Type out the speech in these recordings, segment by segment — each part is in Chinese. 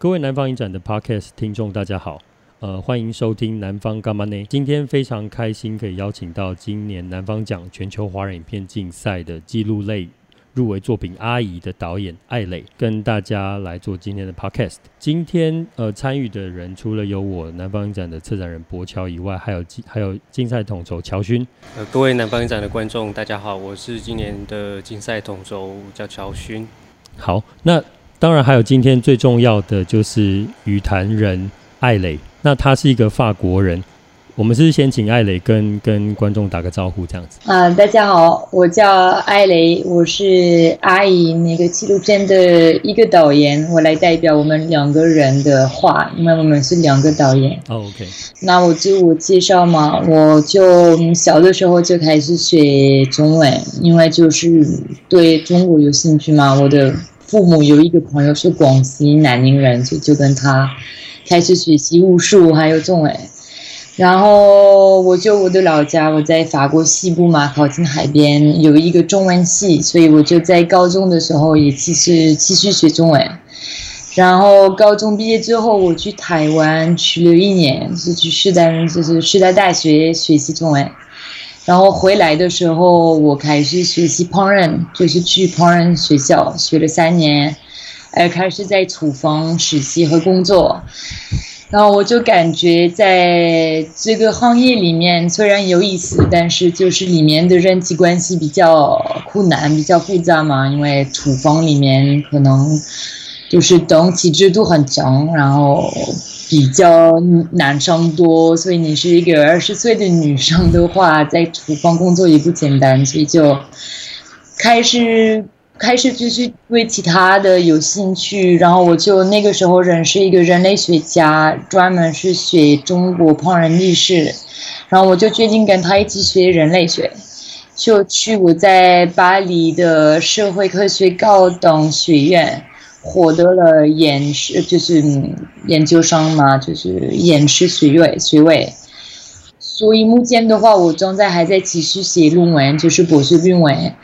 各位南方影展的 Podcast 听众，大家好，呃，欢迎收听南方干嘛呢？今天非常开心可以邀请到今年南方奖全球华人影片竞赛的纪录类入围作品《阿姨》的导演艾磊，跟大家来做今天的 Podcast。今天呃参与的人除了有我南方影展的策展人柏乔以外，还有还有竞赛统筹乔勋。呃，各位南方影展的观众，大家好，我是今年的竞赛统筹叫乔勋。好，那。当然，还有今天最重要的就是与谈人艾磊，那他是一个法国人。我们是先请艾磊跟跟观众打个招呼，这样子。啊，大家好，我叫艾磊，我是阿姨那个纪录片的一个导演，我来代表我们两个人的话，因为我们是两个导演。哦，OK。那我自我介绍嘛，我就小的时候就开始学中文，因为就是对中国有兴趣嘛，我的。父母有一个朋友是广西南宁人，就就跟他开始学习武术，还有中文。然后我就我的老家，我在法国西部嘛，靠近海边，有一个中文系，所以我就在高中的时候也继续继续学中文。然后高中毕业之后，我去台湾去了一年，是去师大，就是师大大学学习中文。然后回来的时候，我开始学习烹饪，就是去烹饪学校学了三年，呃，开始在厨房实习和工作。然后我就感觉在这个行业里面虽然有意思，但是就是里面的人际关系比较困难，比较复杂嘛，因为厨房里面可能就是等级制度很强，然后。比较男生多，所以你是一个二十岁的女生的话，在厨房工作也不简单，所以就开始开始就是对其他的有兴趣，然后我就那个时候认识一个人类学家，专门是学中国烹饪历史，然后我就决定跟他一起学人类学，就去我在巴黎的社会科学高等学院。获得了研师，就是研究生嘛，就是研师学位学位。所以目前的话，我正在还在继续写论文，就是博士论文，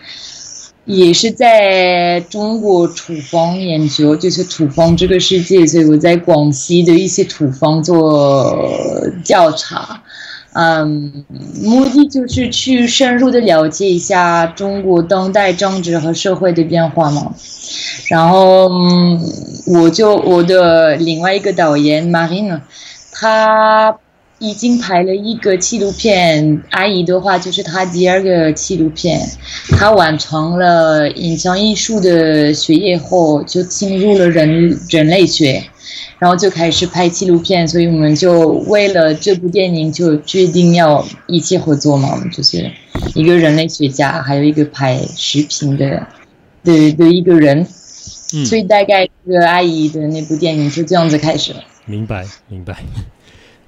也是在中国厨房研究，就是厨房这个世界。所以我在广西的一些土房做调查。嗯，目的就是去深入的了解一下中国当代政治和社会的变化嘛。然后，嗯，我就我的另外一个导演 Marina，他已经拍了一个纪录片，阿姨的话就是他第二个纪录片，他完成了影像艺术的学业后，就进入了人人类学。然后就开始拍纪录片，所以我们就为了这部电影就决定要一起合作嘛，就是一个人类学家，还有一个拍视频的的的一个人，嗯，所以大概这个阿姨的那部电影就这样子开始了。明白，明白。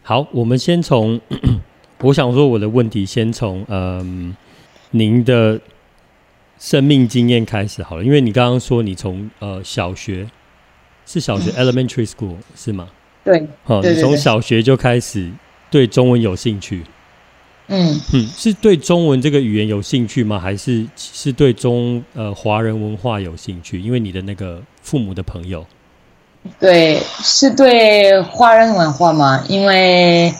好，我们先从，我想说我的问题先从嗯，您的生命经验开始好了，因为你刚刚说你从呃小学。是小学 elementary school 是吗？对，好，你从小学就开始对中文有兴趣。嗯嗯，是对中文这个语言有兴趣吗？还是是对中呃华人文化有兴趣？因为你的那个父母的朋友。对，是对华人文化吗？因为。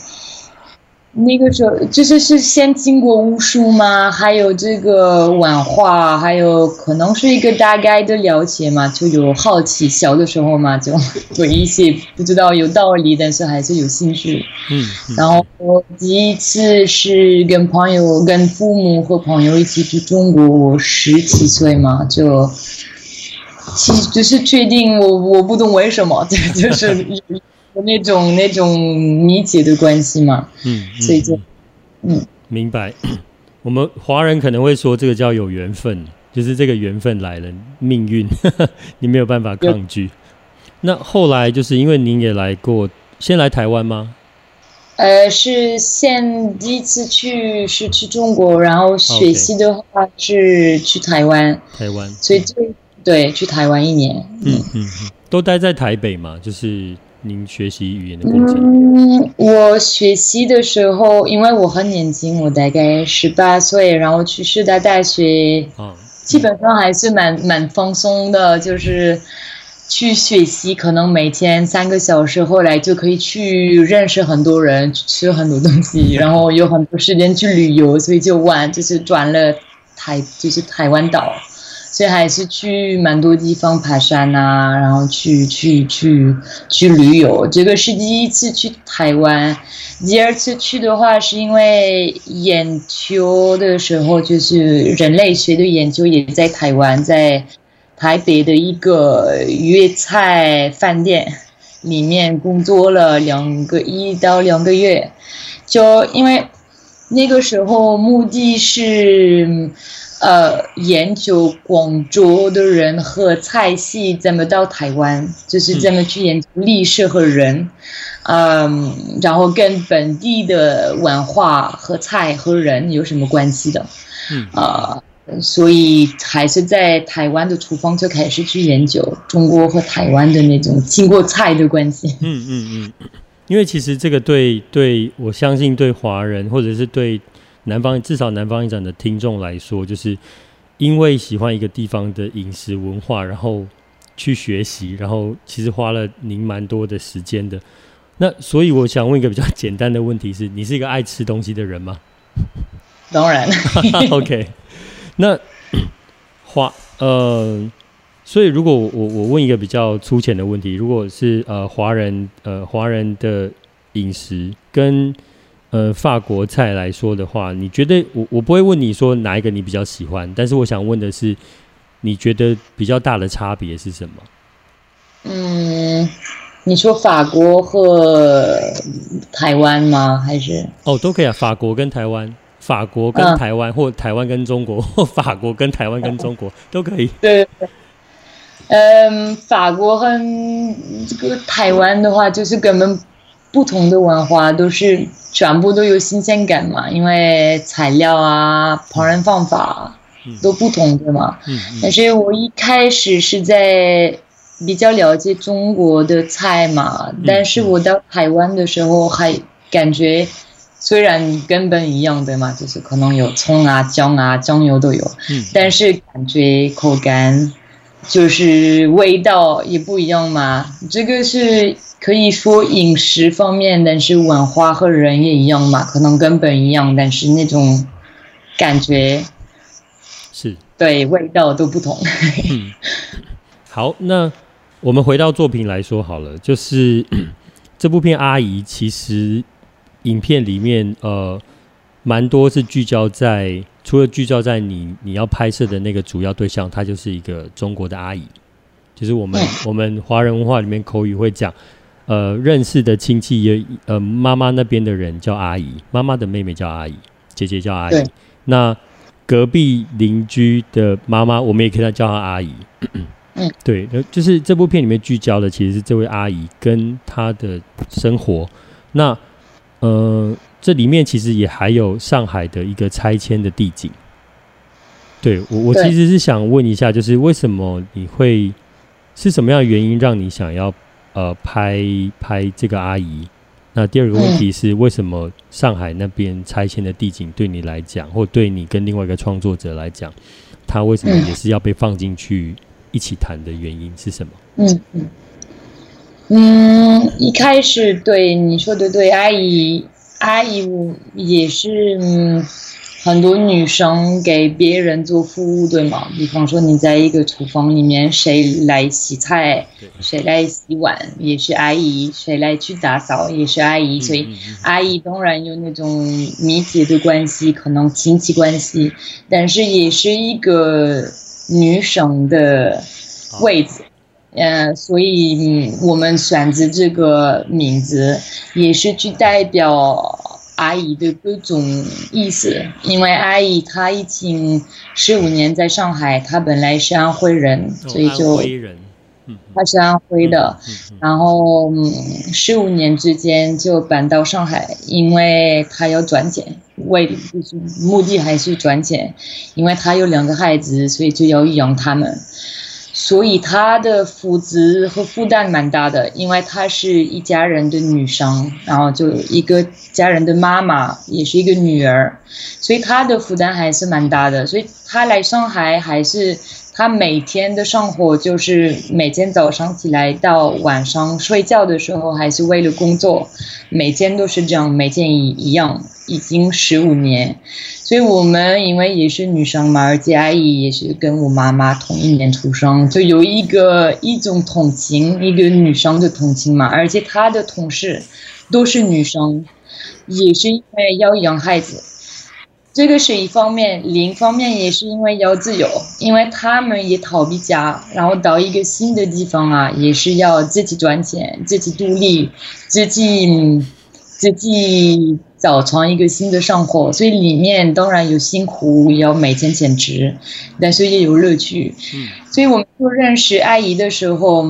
那个时候就是是先经过巫术嘛，还有这个文化，还有可能是一个大概的了解嘛，就有好奇。小的时候嘛，就对一些不知道有道理，但是还是有兴趣。嗯。嗯，然后我第一次是跟朋友、跟父母和朋友一起去中国，我十七岁嘛，就其实就是确定我我不懂为什么，这 就是。那种那种理解的关系嘛，嗯，所以就，嗯，明白。我们华人可能会说这个叫有缘分，就是这个缘分来了，命运 你没有办法抗拒。那后来就是因为您也来过，先来台湾吗？呃，是先第一次去是去中国，然后学习的话是去台湾，台湾，所以就对去台湾一年，嗯嗯嗯，都待在台北嘛，就是。您学习语言的过程？嗯，我学习的时候，因为我很年轻，我大概十八岁，然后去师大大学，哦，基本上还是蛮蛮放松的，就是去学习，可能每天三个小时，后来就可以去认识很多人，吃很多东西，然后有很多时间去旅游，所以就玩，就是转了台，就是台湾岛。所以还是去蛮多地方爬山啊，然后去去去去旅游。这个是第一次去台湾，第二次去的话是因为研究的时候，就是人类学的研究也在台湾，在台北的一个粤菜饭店里面工作了两个一到两个月。就因为那个时候目的是。呃，研究广州的人和菜系怎么到台湾，就是怎么去研究历史和人，嗯，嗯，然后跟本地的文化和菜和人有什么关系的，嗯，啊，所以还是在台湾的厨房就开始去研究中国和台湾的那种经过菜的关系。嗯嗯嗯，因为其实这个对对，我相信对华人或者是对。南方至少南方影展的听众来说，就是因为喜欢一个地方的饮食文化，然后去学习，然后其实花了您蛮多的时间的。那所以我想问一个比较简单的问题是：你是一个爱吃东西的人吗？当然。OK。那华呃，所以如果我我问一个比较粗浅的问题，如果是呃华人呃华人的饮食跟呃，法国菜来说的话，你觉得我我不会问你说哪一个你比较喜欢，但是我想问的是，你觉得比较大的差别是什么？嗯，你说法国和台湾吗？还是？哦，都可以啊，法国跟台湾，法国跟台湾，嗯、或台湾跟中国，或法国跟台湾跟中国、嗯、都可以。对，嗯，法国和这个台湾的话，就是根本不同的文化，都是。全部都有新鲜感嘛，因为材料啊、烹饪方法都不同的嘛。嗯嗯、但是我一开始是在比较了解中国的菜嘛，嗯、但是我到台湾的时候还感觉虽然根本一样的嘛，就是可能有葱啊、姜啊、酱油都有，嗯、但是感觉口感就是味道也不一样嘛。这个是。可以说饮食方面，但是文化和人也一样嘛，可能根本一样，但是那种感觉是对味道都不同。嗯，好，那我们回到作品来说好了，就是 这部片《阿姨》，其实影片里面呃蛮多是聚焦在，除了聚焦在你你要拍摄的那个主要对象，她就是一个中国的阿姨，就是我们、嗯、我们华人文化里面口语会讲。呃，认识的亲戚也，呃，妈妈那边的人叫阿姨，妈妈的妹妹叫阿姨，姐姐叫阿姨。那隔壁邻居的妈妈，我们也可以叫她阿姨。嗯，对，就是这部片里面聚焦的，其实是这位阿姨跟她的生活。那呃，这里面其实也还有上海的一个拆迁的地景。对我，我其实是想问一下，就是为什么你会是什么样的原因让你想要？呃，拍拍这个阿姨。那第二个问题是，为什么上海那边拆迁的地景对你来讲，或对你跟另外一个创作者来讲，他为什么也是要被放进去一起谈的原因是什么？嗯嗯嗯，一开始对你说的对，阿姨阿姨我也是。嗯很多女生给别人做服务，对吗？比方说你在一个厨房里面，谁来洗菜，谁来洗碗，也是阿姨；谁来去打扫，也是阿姨。所以阿姨当然有那种密切的关系，可能亲戚关系，但是也是一个女生的位置。嗯，所以我们选择这个名字，也是去代表。阿姨的各种意思，因为阿姨她已经十五年在上海，她本来是安徽人，所以就她是安徽的，然后十五年之间就搬到上海，因为她要赚钱，为就是目的还是赚钱，因为她有两个孩子，所以就要养他们。所以她的负责和负担蛮大的，因为她是一家人的女生，然后就一个家人的妈妈，也是一个女儿，所以她的负担还是蛮大的。所以她来上海还是他每天的生活就是每天早上起来到晚上睡觉的时候，还是为了工作，每天都是这样，每天一一样，已经十五年。所以我们因为也是女生嘛，而且阿姨也是跟我妈妈同一年出生，就有一个一种同情，一个女生的同情嘛。而且她的同事都是女生，也是因为要养孩子。这个是一方面，另一方面也是因为要自由，因为他们也逃避家，然后到一个新的地方啊，也是要自己赚钱、自己独立、自己自己造成一个新的生活，所以里面当然有辛苦，也要每天减脂，但是也有乐趣。所以我们就认识阿姨的时候，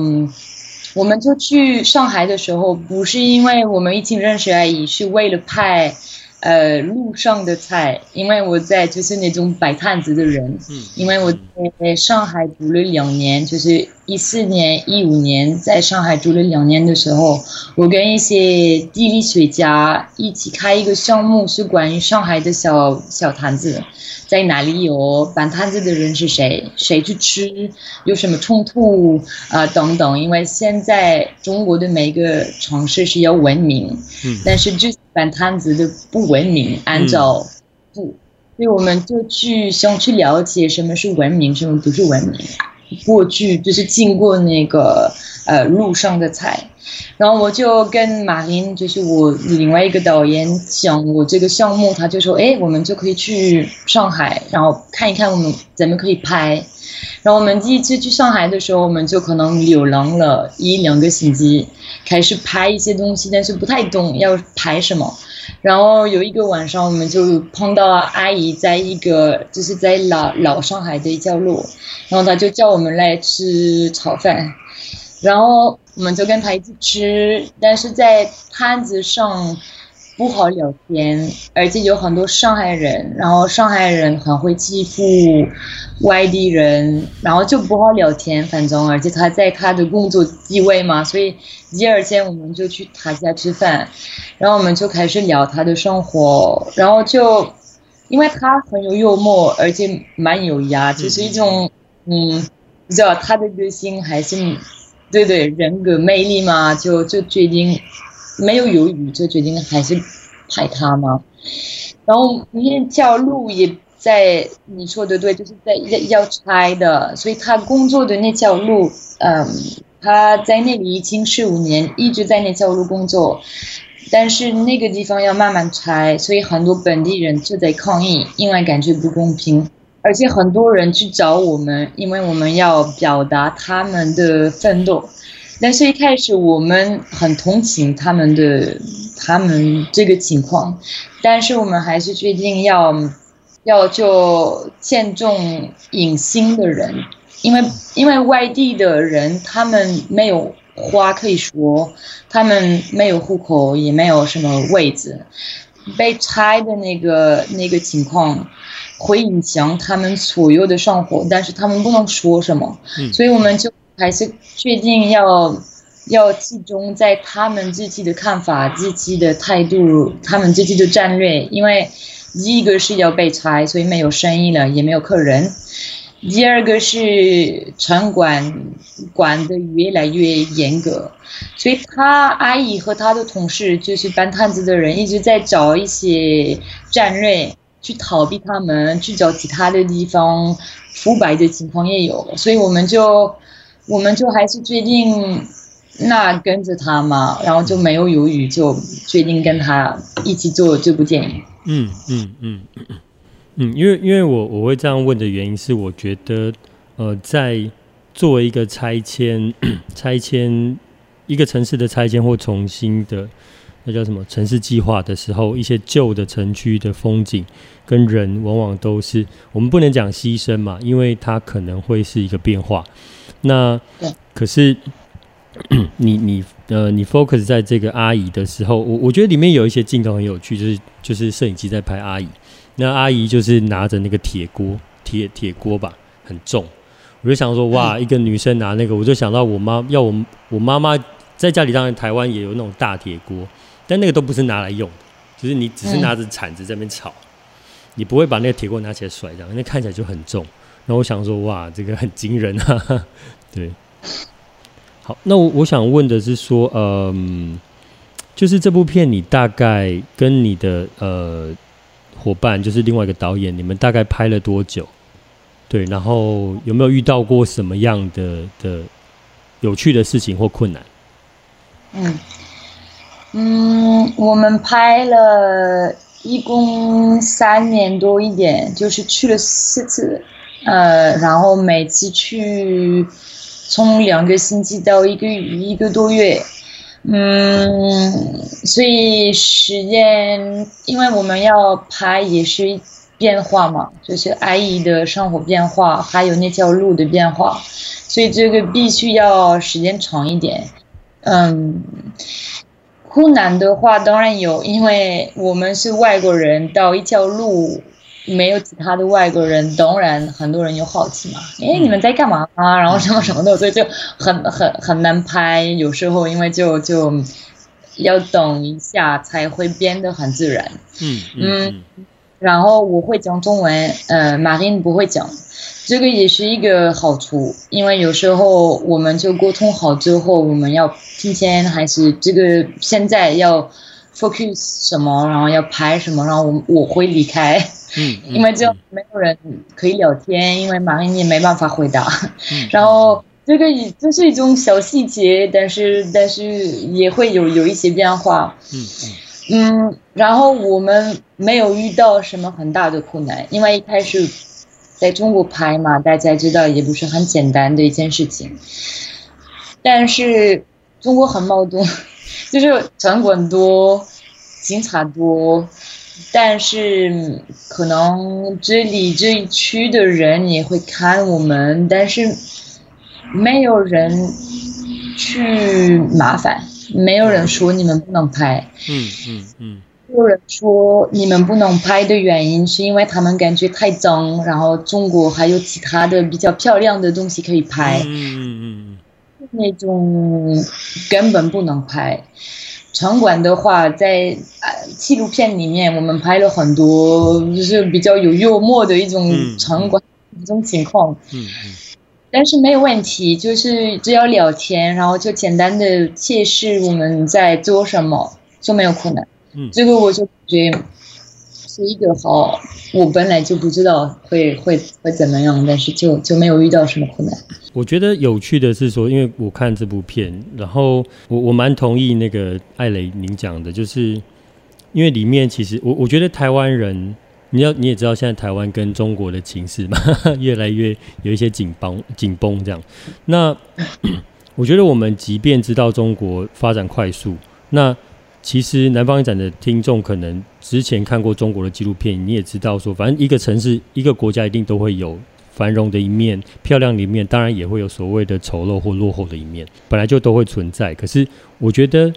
我们就去上海的时候，不是因为我们已经认识阿姨，是为了拍。呃，路上的菜，因为我在就是那种摆摊子的人，嗯，因为我在上海住了两年，就是一四年、一五年在上海住了两年的时候，我跟一些地理学家一起开一个项目，是关于上海的小小摊子，在哪里有摆摊子的人是谁，谁去吃，有什么冲突啊、呃、等等。因为现在中国的每个城市是要文明，嗯，但是就。摆摊子就不文明，按照不，嗯、所以我们就去想去了解什么是文明，什么不是文明。过去就是经过那个呃路上的菜，然后我就跟马林，就是我另外一个导演讲我这个项目，他就说，哎，我们就可以去上海，然后看一看我们怎么可以拍。然后我们第一次去上海的时候，我们就可能流浪了一两个星期，开始拍一些东西，但是不太懂要拍什么。然后有一个晚上，我们就碰到阿姨在一个就是在老老上海的一条路，然后她就叫我们来吃炒饭，然后我们就跟她一起吃，但是在摊子上。不好聊天，而且有很多上海人，然后上海人很会欺负外地人，然后就不好聊天。反正，而且他在他的工作地位嘛，所以第二天我们就去他家吃饭，然后我们就开始聊他的生活，然后就因为他很有幽默，而且蛮有雅，就是一种嗯，你知道他的个性还是对对人格魅力嘛，就就决定。没有犹豫，就决定还是拍他嘛。然后那条路也在你说的对，就是在要拆的，所以他工作的那条路，嗯，他在那里已经十五年，一直在那条路工作，但是那个地方要慢慢拆，所以很多本地人就在抗议，因为感觉不公平，而且很多人去找我们，因为我们要表达他们的奋斗。但是，一开始我们很同情他们的他们这个情况，但是我们还是决定要要就见重隐形的人，因为因为外地的人他们没有话可以说，他们没有户口，也没有什么位置，被拆的那个那个情况会影响他们所有的生活，但是他们不能说什么，所以我们就。还是确定要要集中在他们自己的看法、自己的态度、他们自己的战略，因为第一个是要被拆，所以没有生意了，也没有客人；第二个是城管管的越来越严格，所以他阿姨和他的同事，就是搬摊子的人，一直在找一些战略去逃避他们，去找其他的地方，腐败的情况也有，所以我们就。我们就还是决定那跟着他嘛，然后就没有犹豫，就决定跟他一起做这部电影。嗯嗯嗯嗯，因为因为我我会这样问的原因是，我觉得呃，在作为一个拆迁 拆迁一个城市的拆迁或重新的那叫什么？城市计划的时候，一些旧的城区的风景跟人，往往都是我们不能讲牺牲嘛，因为它可能会是一个变化。那可是 你你呃你 focus 在这个阿姨的时候，我我觉得里面有一些镜头很有趣，就是就是摄影机在拍阿姨，那阿姨就是拿着那个铁锅铁铁锅吧，很重，我就想说哇，一个女生拿那个，我就想到我妈要我我妈妈在家里，当然台湾也有那种大铁锅，但那个都不是拿来用的，就是你只是拿着铲子在那边炒，你不会把那个铁锅拿起来甩这样，那看起来就很重。那我想说，哇，这个很惊人啊！对，好，那我我想问的是说，嗯，就是这部片你大概跟你的呃伙伴，就是另外一个导演，你们大概拍了多久？对，然后有没有遇到过什么样的的有趣的事情或困难？嗯嗯，我们拍了一共三年多一点，就是去了四次。呃，然后每次去从两个星期到一个一个多月，嗯，所以时间，因为我们要拍也是变化嘛，就是阿姨的生活变化，还有那条路的变化，所以这个必须要时间长一点。嗯，困难的话当然有，因为我们是外国人，到一条路。没有其他的外国人，当然很多人有好奇嘛。哎，你们在干嘛啊？然后什么什么的，所以就很 很很难拍。有时候因为就就要等一下才会变得很自然。嗯嗯。然后我会讲中文，呃，Marine 不会讲，这个也是一个好处，因为有时候我们就沟通好之后，我们要提前还是这个现在要 focus 什么，然后要拍什么，然后我我会离开。嗯，因为这样没有人可以聊天，因为马上你也没办法回答。嗯、然后这个这是一种小细节，但是但是也会有有一些变化。嗯嗯，然后我们没有遇到什么很大的困难，因为一开始在中国拍嘛，大家知道也不是很简单的一件事情。但是中国很矛盾，就是场馆多，警察多。但是可能这里这一区的人也会看我们，但是没有人去麻烦，没有人说你们不能拍。嗯嗯嗯。有人说你们不能拍的原因是因为他们感觉太脏，然后中国还有其他的比较漂亮的东西可以拍。嗯嗯。那种根本不能拍。场馆的话，在纪录片里面，我们拍了很多，就是比较有幽默的一种场馆、一种情况。嗯嗯。但是没有问题，就是只要聊天，然后就简单的解释我们在做什么，就没有困难。嗯。这个我就觉得是一个好，我本来就不知道会会会怎么样，但是就就没有遇到什么困难。我觉得有趣的是说，因为我看这部片，然后我我蛮同意那个艾蕾您讲的，就是因为里面其实我我觉得台湾人，你要你也知道现在台湾跟中国的情势嘛，越来越有一些紧绷紧绷这样。那 我觉得我们即便知道中国发展快速，那其实南方展的听众可能之前看过中国的纪录片，你也知道说，反正一个城市一个国家一定都会有。繁荣的一面，漂亮的一面，当然也会有所谓的丑陋或落后的一面，本来就都会存在。可是，我觉得，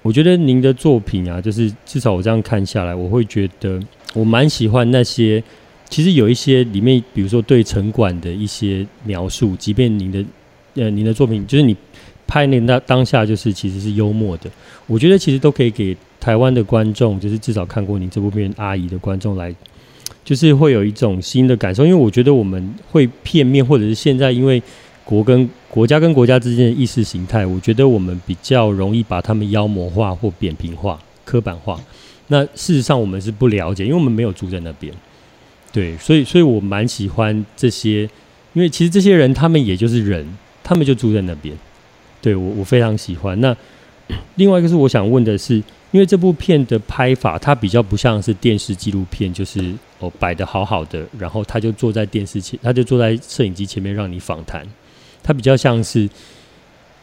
我觉得您的作品啊，就是至少我这样看下来，我会觉得我蛮喜欢那些，其实有一些里面，比如说对城管的一些描述，即便您的呃您的作品，就是你拍那当当下，就是其实是幽默的，我觉得其实都可以给台湾的观众，就是至少看过您这部片《阿姨》的观众来。就是会有一种新的感受，因为我觉得我们会片面，或者是现在因为国跟国家跟国家之间的意识形态，我觉得我们比较容易把他们妖魔化或扁平化、刻板化。那事实上我们是不了解，因为我们没有住在那边。对，所以所以我蛮喜欢这些，因为其实这些人他们也就是人，他们就住在那边。对，我我非常喜欢。那 另外一个是我想问的是。因为这部片的拍法，它比较不像是电视纪录片，就是哦摆的好好的，然后他就坐在电视前，他就坐在摄影机前面让你访谈。它比较像是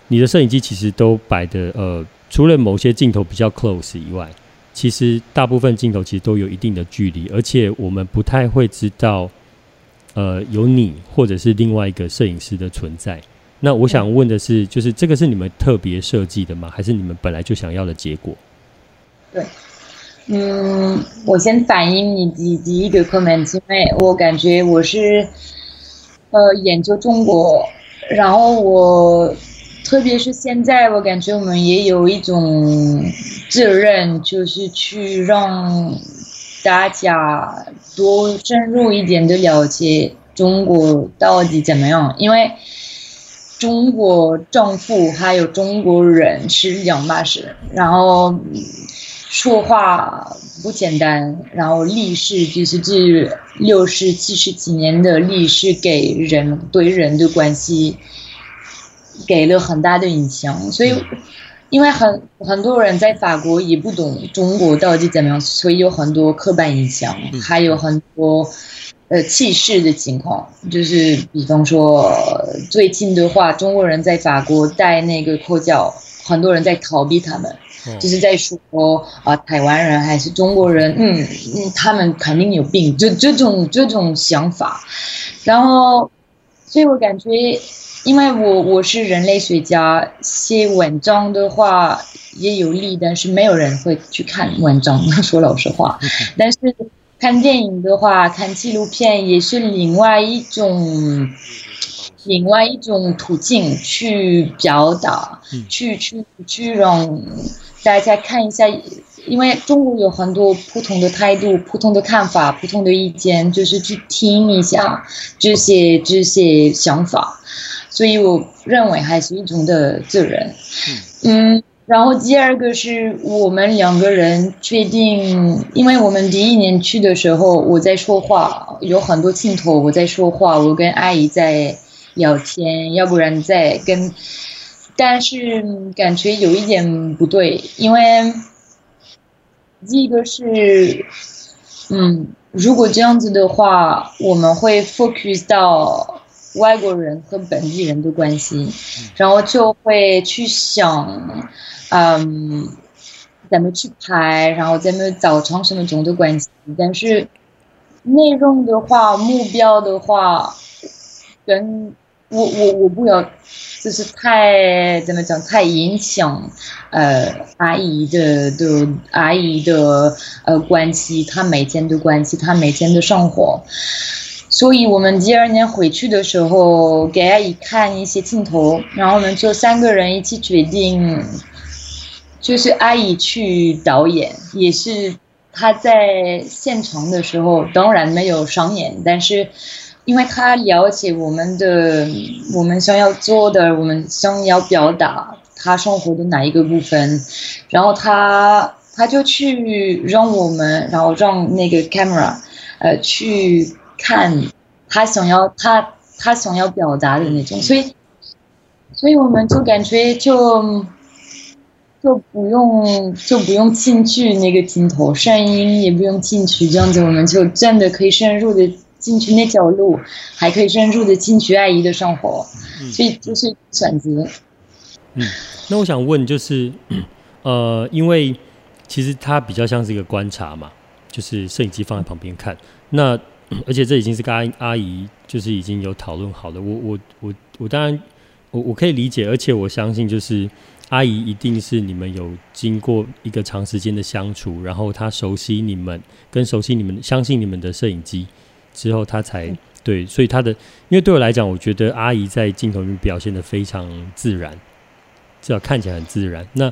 你的摄影机其实都摆的呃，除了某些镜头比较 close 以外，其实大部分镜头其实都有一定的距离，而且我们不太会知道呃有你或者是另外一个摄影师的存在。那我想问的是，就是这个是你们特别设计的吗？还是你们本来就想要的结果？对，嗯，我先反映你第第一个 comment，因为我感觉我是呃研究中国，然后我特别是现在，我感觉我们也有一种责任，就是去让大家多深入一点的了解。中国到底怎么样，因为中国政府还有中国人是两码事，然后说话不简单，然后历史就是这六十七十几年的历史给人对人的关系给了很大的影响，所以。因为很很多人在法国也不懂中国到底怎么样，所以有很多刻板印象，还有很多呃歧视的情况。就是比方说，最近的话，中国人在法国戴那个口罩，很多人在逃避他们，就是在说啊、呃，台湾人还是中国人，嗯嗯，他们肯定有病，就这种这种想法。然后，所以我感觉。因为我我是人类学家，写文章的话也有利，但是没有人会去看文章，说老实话。但是看电影的话，看纪录片也是另外一种，另外一种途径去表达，去去去让大家看一下，因为中国有很多不同的态度、不同的看法、不同的意见，就是去听一下这些这些想法。所以我认为还是一种的责任，嗯，然后第二个是我们两个人确定，因为我们第一年去的时候，我在说话，有很多镜头我在说话，我跟阿姨在聊天，要不然在跟，但是感觉有一点不对，因为第一个是，嗯，如果这样子的话，我们会 focus 到。外国人和本地人的关系，然后就会去想，嗯，怎么去拍，然后怎么造成什么种的关系。但是内容的话，目标的话，跟我我我不要，就是太怎么讲，太影响呃阿姨的的阿姨的呃关系，她每天的关系，她每天的生活。所以我们第二年回去的时候，给阿姨看一些镜头，然后我们就三个人一起决定，就是阿姨去导演，也是她在现场的时候，当然没有上演，但是因为她了解我们的，我们想要做的，我们想要表达她生活的哪一个部分，然后她她就去让我们，然后让那个 camera，呃，去。看他想要他他想要表达的那种，所以所以我们就感觉就就不用就不用进去那个镜头，声音也不用进去，这样子我们就真的可以深入的进去那条路，还可以深入的进去阿姨的生活，所以就是选择。嗯，那我想问就是，呃，因为其实它比较像是一个观察嘛，就是摄影机放在旁边看那。而且这已经是跟阿阿姨就是已经有讨论好了。我我我我当然我我可以理解，而且我相信就是阿姨一定是你们有经过一个长时间的相处，然后她熟悉你们，跟熟悉你们，相信你们的摄影机之后，她才对。所以她的，因为对我来讲，我觉得阿姨在镜头里面表现的非常自然，至少看起来很自然。那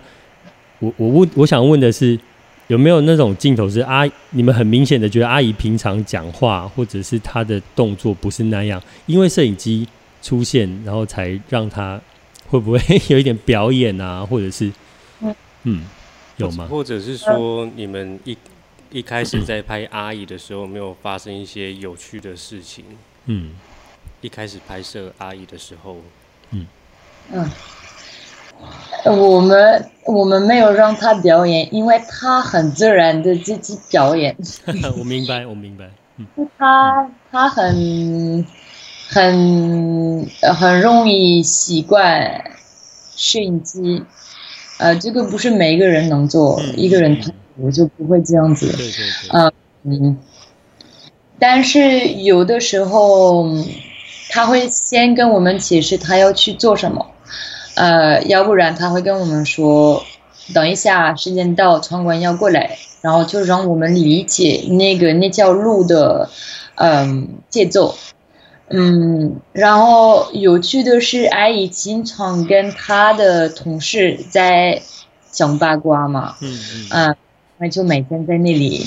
我我问我想问的是。有没有那种镜头是阿你们很明显的觉得阿姨平常讲话或者是她的动作不是那样，因为摄影机出现，然后才让她会不会有一点表演啊，或者是嗯有吗？或者是说你们一一开始在拍阿姨的时候，没有发生一些有趣的事情？嗯，一开始拍摄阿姨的时候，嗯嗯。我们我们没有让他表演，因为他很自然的自己表演。我明白，我明白。嗯、他他很很很容易习惯摄影机，呃，这个不是每一个人能做，嗯、一个人他我就不会这样子。对对对。呃、嗯，但是有的时候他会先跟我们解释他要去做什么。呃，要不然他会跟我们说，等一下时间到，场馆要过来，然后就让我们理解那个那条路的，嗯，节奏，嗯，然后有趣的是，阿姨经常跟她的同事在讲八卦嘛，嗯嗯，啊，那就每天在那里，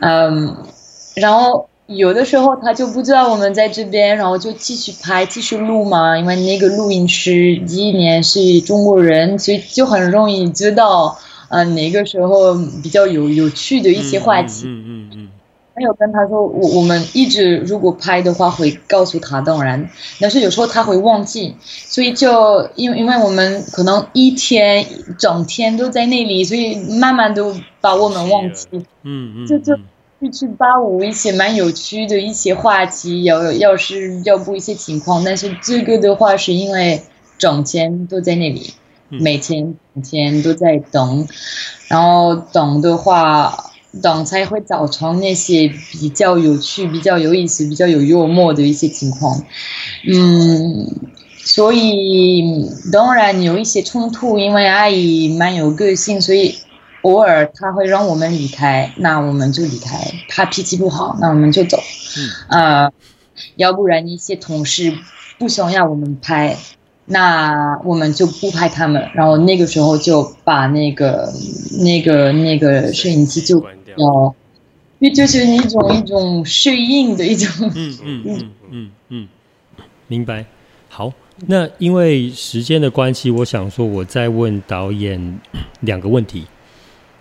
嗯，然后有的时候他就不知道我们在这边，然后就继续拍，继续录嘛。因为那个录音师第一年是中国人，所以就很容易知道，呃，哪个时候比较有有趣的一些话题。嗯嗯嗯。嗯没有跟他说，我我们一直如果拍的话会告诉他，当然，但是有时候他会忘记，所以就因为因为我们可能一天整天都在那里，所以慢慢都把我们忘记。嗯嗯。就就去去八五一些蛮有趣的一些话题，要要是要不一些情况，但是这个的话是因为整天都在那里，每天每天都在等，然后等的话。等才会造成那些比较有趣、比较有意思、比较有幽默的一些情况，嗯，所以当然有一些冲突，因为阿姨蛮有个性，所以偶尔他会让我们离开，那我们就离开。他脾气不好，那我们就走。嗯，呃，要不然一些同事不想要我们拍。那我们就不拍他们，然后那个时候就把那个、那个、那个摄影机就要，因为就是一种一种适应的一种。嗯嗯嗯嗯嗯，明白。好，那因为时间的关系，我想说我再问导演两个问题。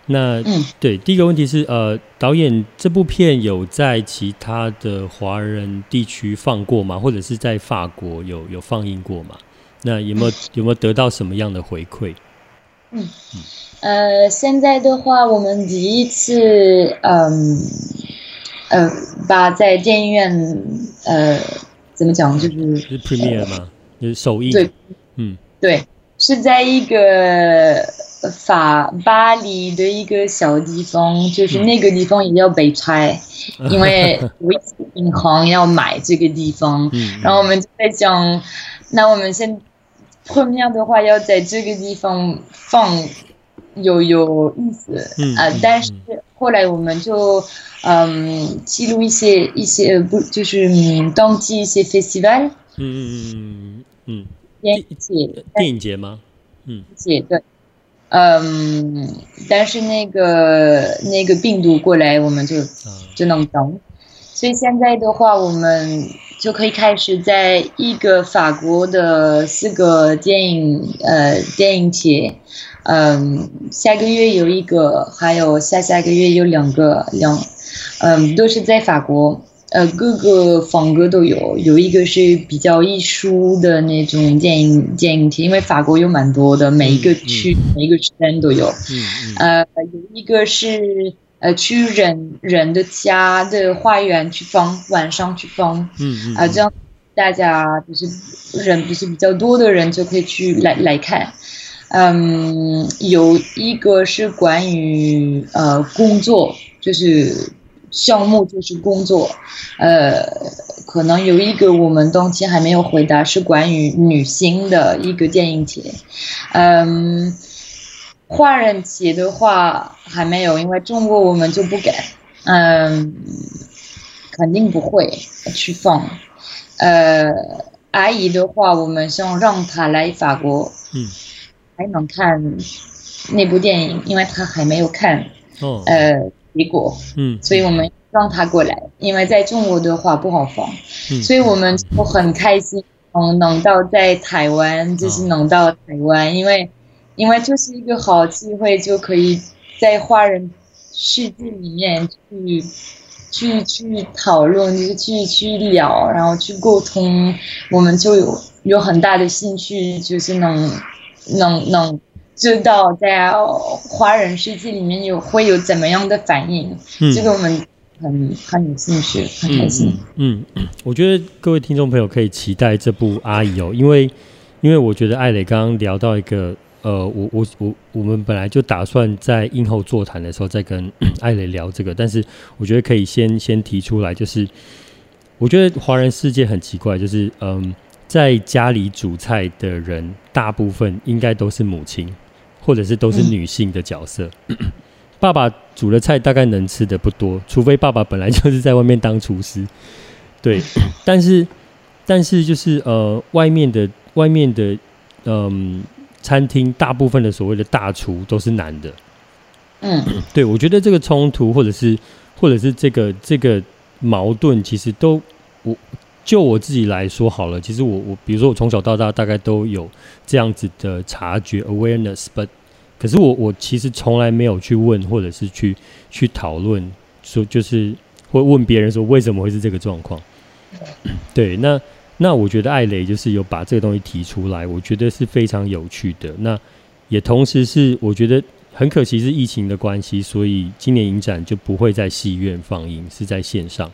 那嗯，对，第一个问题是呃，导演这部片有在其他的华人地区放过吗？或者是在法国有有放映过吗？那有没有有没有得到什么样的回馈？嗯，呃，现在的话，我们第一次，嗯，呃，把在电影院，呃，怎么讲，就是是 premiere 吗？就是首映。对，嗯，对，是在一个法巴黎的一个小地方，就是那个地方也要被拆，嗯、因为银行要买这个地方，嗯、然后我们就在讲，那我们先。后面的话要在这个地方放有有意思，嗯啊，但是后来我们就嗯记录一些一些不就是当季一些 festival，嗯嗯嗯嗯，电影节。电影节吗？嗯，节对，嗯，但是那个那个病毒过来，我们就就能等，所以现在的话我们。就可以开始在一个法国的四个电影呃电影节，嗯、呃，下个月有一个，还有下下个月有两个两，嗯、呃，都是在法国，呃，各个风格都有，有一个是比较艺术的那种电影电影节，因为法国有蛮多的，每一个区、嗯、每一个时间都有，嗯嗯，呃，有一个是。呃，去人人的家的花园去放，晚上去放，嗯嗯，啊、呃，这样大家就是人不是比较多的人就可以去来来看。嗯，有一个是关于呃工作，就是项目就是工作，呃，可能有一个我们当前还没有回答，是关于女性的一个电影节，嗯。华人节的话还没有，因为中国我们就不敢，嗯，肯定不会去放。呃，阿姨的话，我们想让她来法国，嗯，还能看那部电影，因为她还没有看，哦，呃，结果，嗯，所以我们让他过来，因为在中国的话不好放，嗯，所以我们就很开心，嗯，能到在台湾，就是能到台湾，哦，因为。因为就是一个好机会，就可以在华人世界里面去去去讨论，就是去去聊，然后去沟通，我们就有有很大的兴趣，就是能能能知道在华人世界里面有会有怎么样的反应，嗯、这个我们很很有兴趣，很开心。嗯，嗯，我觉得各位听众朋友可以期待这部阿姨哦，因为因为我觉得艾蕾刚刚聊到一个。呃，我我我我们本来就打算在映后座谈的时候再跟艾蕾聊这个，但是我觉得可以先先提出来，就是我觉得华人世界很奇怪，就是嗯，在家里煮菜的人大部分应该都是母亲，或者是都是女性的角色，嗯、爸爸煮的菜大概能吃的不多，除非爸爸本来就是在外面当厨师，对，但是但是就是呃，外面的外面的嗯。餐厅大部分的所谓的大厨都是男的，嗯，对，我觉得这个冲突或者是或者是这个这个矛盾，其实都我就我自己来说好了。其实我我比如说我从小到大大概都有这样子的察觉 awareness，but 可是我我其实从来没有去问或者是去去讨论说就是会问别人说为什么会是这个状况。对，那那我觉得艾蕾就是有把这个东西提出来，我觉得是非常有趣的。那也同时是我觉得很可惜是疫情的关系，所以今年影展就不会在戏院放映，是在线上。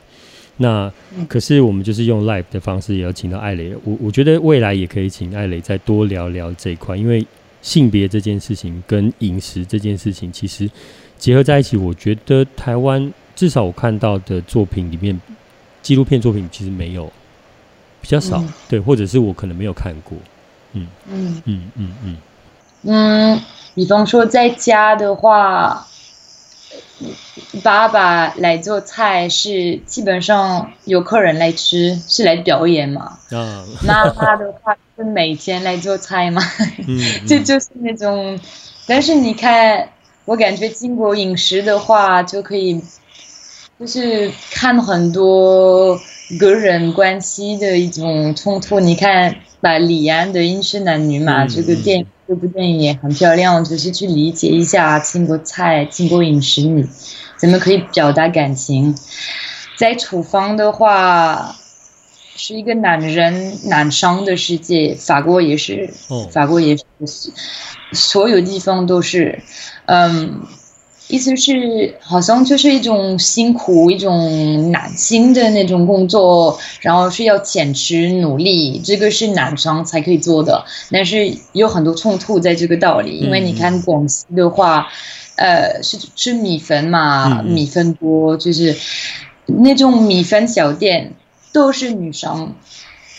那可是我们就是用 live 的方式，也要请到艾蕾。我我觉得未来也可以请艾蕾再多聊聊这一块，因为性别这件事情跟饮食这件事情其实结合在一起。我觉得台湾至少我看到的作品里面。纪录片作品其实没有比较少，嗯、对，或者是我可能没有看过，嗯嗯嗯嗯嗯嗯，比方说在家的话，爸爸来做菜是基本上有客人来吃，是来表演嘛？啊，妈妈的话是每天来做菜嘛？嗯，这 就，就是那种，但是你看，我感觉经过饮食的话就可以。就是看很多个人关系的一种冲突。你看，把李安的《饮食男女》嘛，这个电影，这部电影也很漂亮，就是去理解一下经过菜、经过饮食，你怎么可以表达感情。在厨房的话，是一个男人男生的世界。法国也是，法国也是，所有地方都是，嗯。意思是，好像就是一种辛苦，一种难心的那种工作，然后是要坚持努力，这个是男生才可以做的。但是有很多冲突在这个道理，因为你看广西的话，呃，是吃米粉嘛，米粉多，就是那种米粉小店都是女生。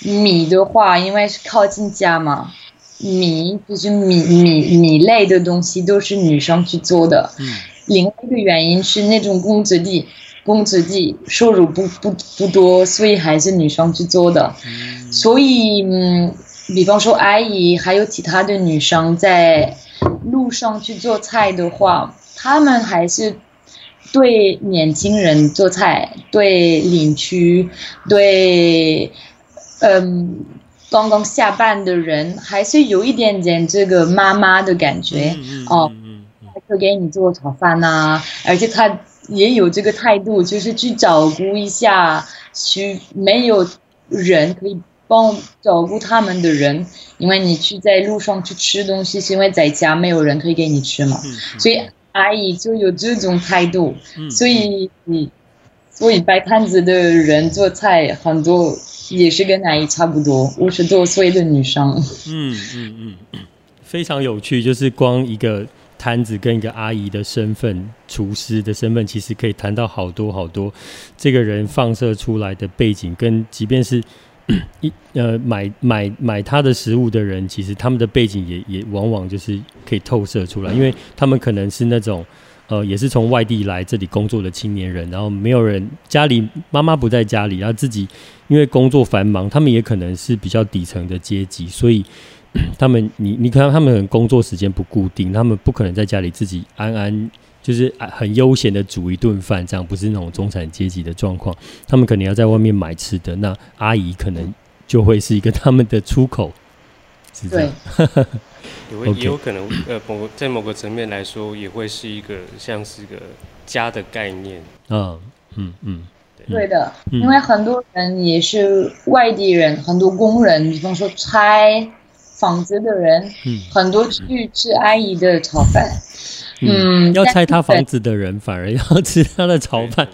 米的话，因为是靠近家嘛，米就是米米米类的东西都是女生去做的。另外一个原因是那种工资低，工资低，收入不不不多，所以还是女生去做的。所以，嗯，比方说阿姨还有其他的女生在路上去做菜的话，她们还是对年轻人做菜，对邻居，对嗯刚刚下班的人，还是有一点点这个妈妈的感觉哦。会给你做炒饭呐、啊，而且他也有这个态度，就是去照顾一下，去没有人可以帮照顾他们的人，因为你去在路上去吃东西，是因为在家没有人可以给你吃嘛，所以阿姨就有这种态度，所以你所以摆摊子的人做菜很多也是跟阿姨差不多，五十多岁的女生，嗯嗯嗯，非常有趣，就是光一个。摊子跟一个阿姨的身份，厨师的身份，其实可以谈到好多好多。这个人放射出来的背景，跟即便是 一呃买买买他的食物的人，其实他们的背景也也往往就是可以透射出来，因为他们可能是那种呃也是从外地来这里工作的青年人，然后没有人家里妈妈不在家里，然后自己因为工作繁忙，他们也可能是比较底层的阶级，所以。他们，你你看，他们可能工作时间不固定，他们不可能在家里自己安安，就是很悠闲的煮一顿饭，这样不是那种中产阶级的状况。他们可能要在外面买吃的，那阿姨可能就会是一个他们的出口，是这样。也会 也有可能，呃，某在某个层面来说，也会是一个像是一个家的概念。嗯嗯嗯，对的，因为很多人也是外地人，很多工人，比方说拆。房子的人，嗯，很多去吃阿姨的炒饭，嗯，嗯，要拆他房子的人反而要吃他的炒饭，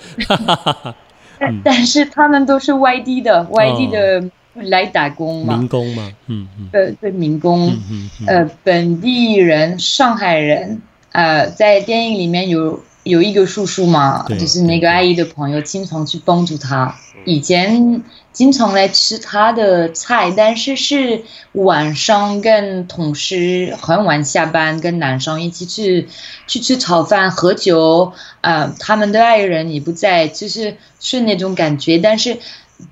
但但是他们都是外地的，外地的来打工嘛，民工嘛，嗯嗯，对对，民工，嗯嗯，呃，本地人，上海人，呃，在电影里面有有一个叔叔嘛，就是那个阿姨的朋友，经常去帮助他，以前。经常来吃他的菜，但是是晚上跟同事很晚下班，跟男生一起去去吃炒饭、喝酒。呃，他们的爱人也不在，就是是那种感觉。但是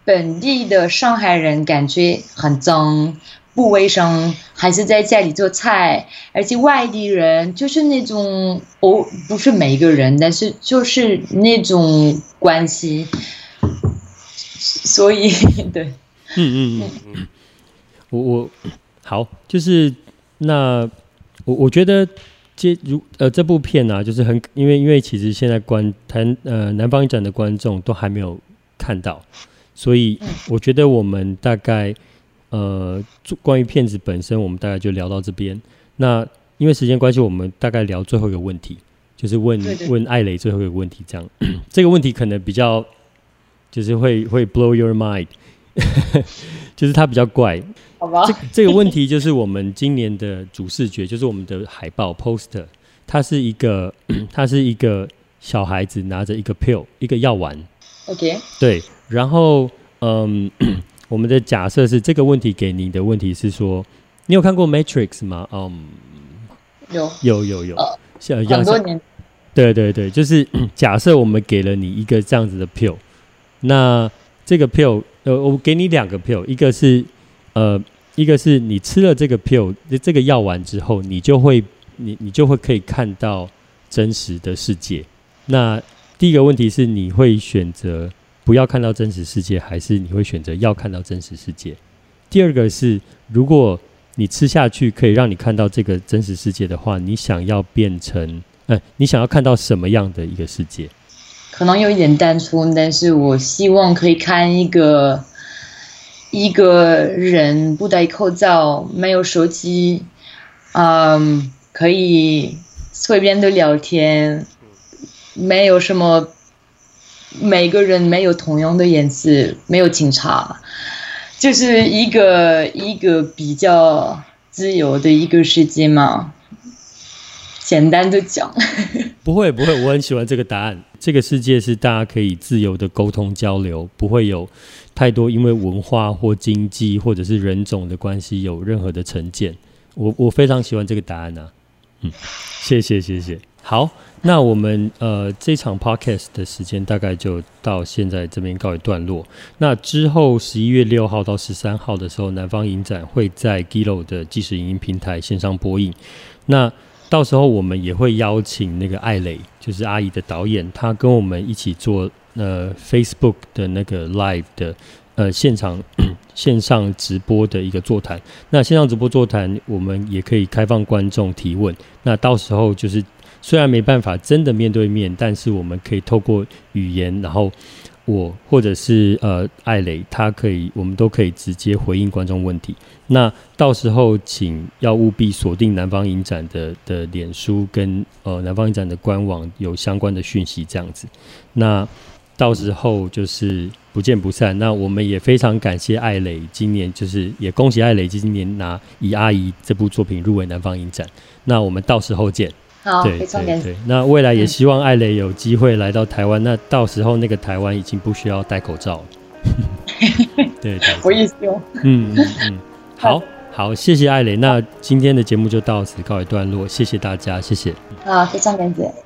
本地的上海人感觉很脏、不卫生，还是在家里做菜。而且外地人就是那种，哦，不是每一个人，但是就是那种关系。所以 对，嗯嗯嗯。嗯，我我好，就是那我我觉得接如呃这部片啊，就是很因为因为其实现在观谈呃南方影展的观众都还没有看到，所以我觉得我们大概呃关于片子本身，我们大概就聊到这边。那因为时间关系，我们大概聊最后一个问题，就是问对对。问艾蕾最后一个问题，这样。这个问题可能比较。就是会会 blow your mind，就是它比较怪。好吧。这这个问题就是我们今年的主视觉，就是我们的海报 poster，它是一个它是一个小孩子拿着一个 pill 一个药丸。OK。对，然后嗯，我们的假设是这个问题给你的问题是说，你有看过 Matrix 吗？嗯，有有有有，像很多年。对对对，就是 假设我们给了你一个这样子的 pill。那这个 pill，呃，我给你两个 pill，一个是，呃，一个是你吃了这个 pill，这个药丸之后，你就会，你你就会可以看到真实的世界。那第一个问题是，你会选择不要看到真实世界，还是你会选择要看到真实世界？第二个是，如果你吃下去可以让你看到这个真实世界的话，你想要变成，呃，你想要看到什么样的一个世界？可能有一点单纯，但是我希望可以看一个一个人不戴口罩，没有手机，嗯，可以随便的聊天，没有什么，每个人没有同样的颜色，没有警察，就是一个一个比较自由的一个世界嘛。简单的讲，不会不会，我很喜欢这个答案。这个世界是大家可以自由的沟通交流，不会有太多因为文化或经济或者是人种的关系有任何的成见。我我非常喜欢这个答案啊，嗯，谢谢谢谢。好，那我们呃这场 podcast 的时间大概就到现在这边告一段落。那之后十一月六号到十三号的时候，南方影展会在 Gilo 的即时影音平台线上播映。那到时候我们也会邀请那个艾蕾，就是阿姨的导演，她跟我们一起做呃 Facebook 的那个 Live 的呃现场 线上直播的一个座谈。那线上直播座谈，我们也可以开放观众提问。那到时候就是虽然没办法真的面对面，但是我们可以透过语言，然后。我或者是呃艾蕾，他可以，我们都可以直接回应观众问题。那到时候请要务必锁定南方影展的的脸书跟呃南方影展的官网有相关的讯息这样子。那到时候就是不见不散。那我们也非常感谢艾蕾，今年就是也恭喜艾蕾今年拿《以阿姨》这部作品入围南方影展。那我们到时候见。好，对对对，那未来也希望艾蕾有机会来到台湾，嗯。那到时候那个台湾已经不需要戴口罩了。对，对，对，我也希望。嗯嗯嗯，好好，谢谢艾蕾。那今天的节目就到此告一段落，谢谢大家，谢谢。啊，非常感谢。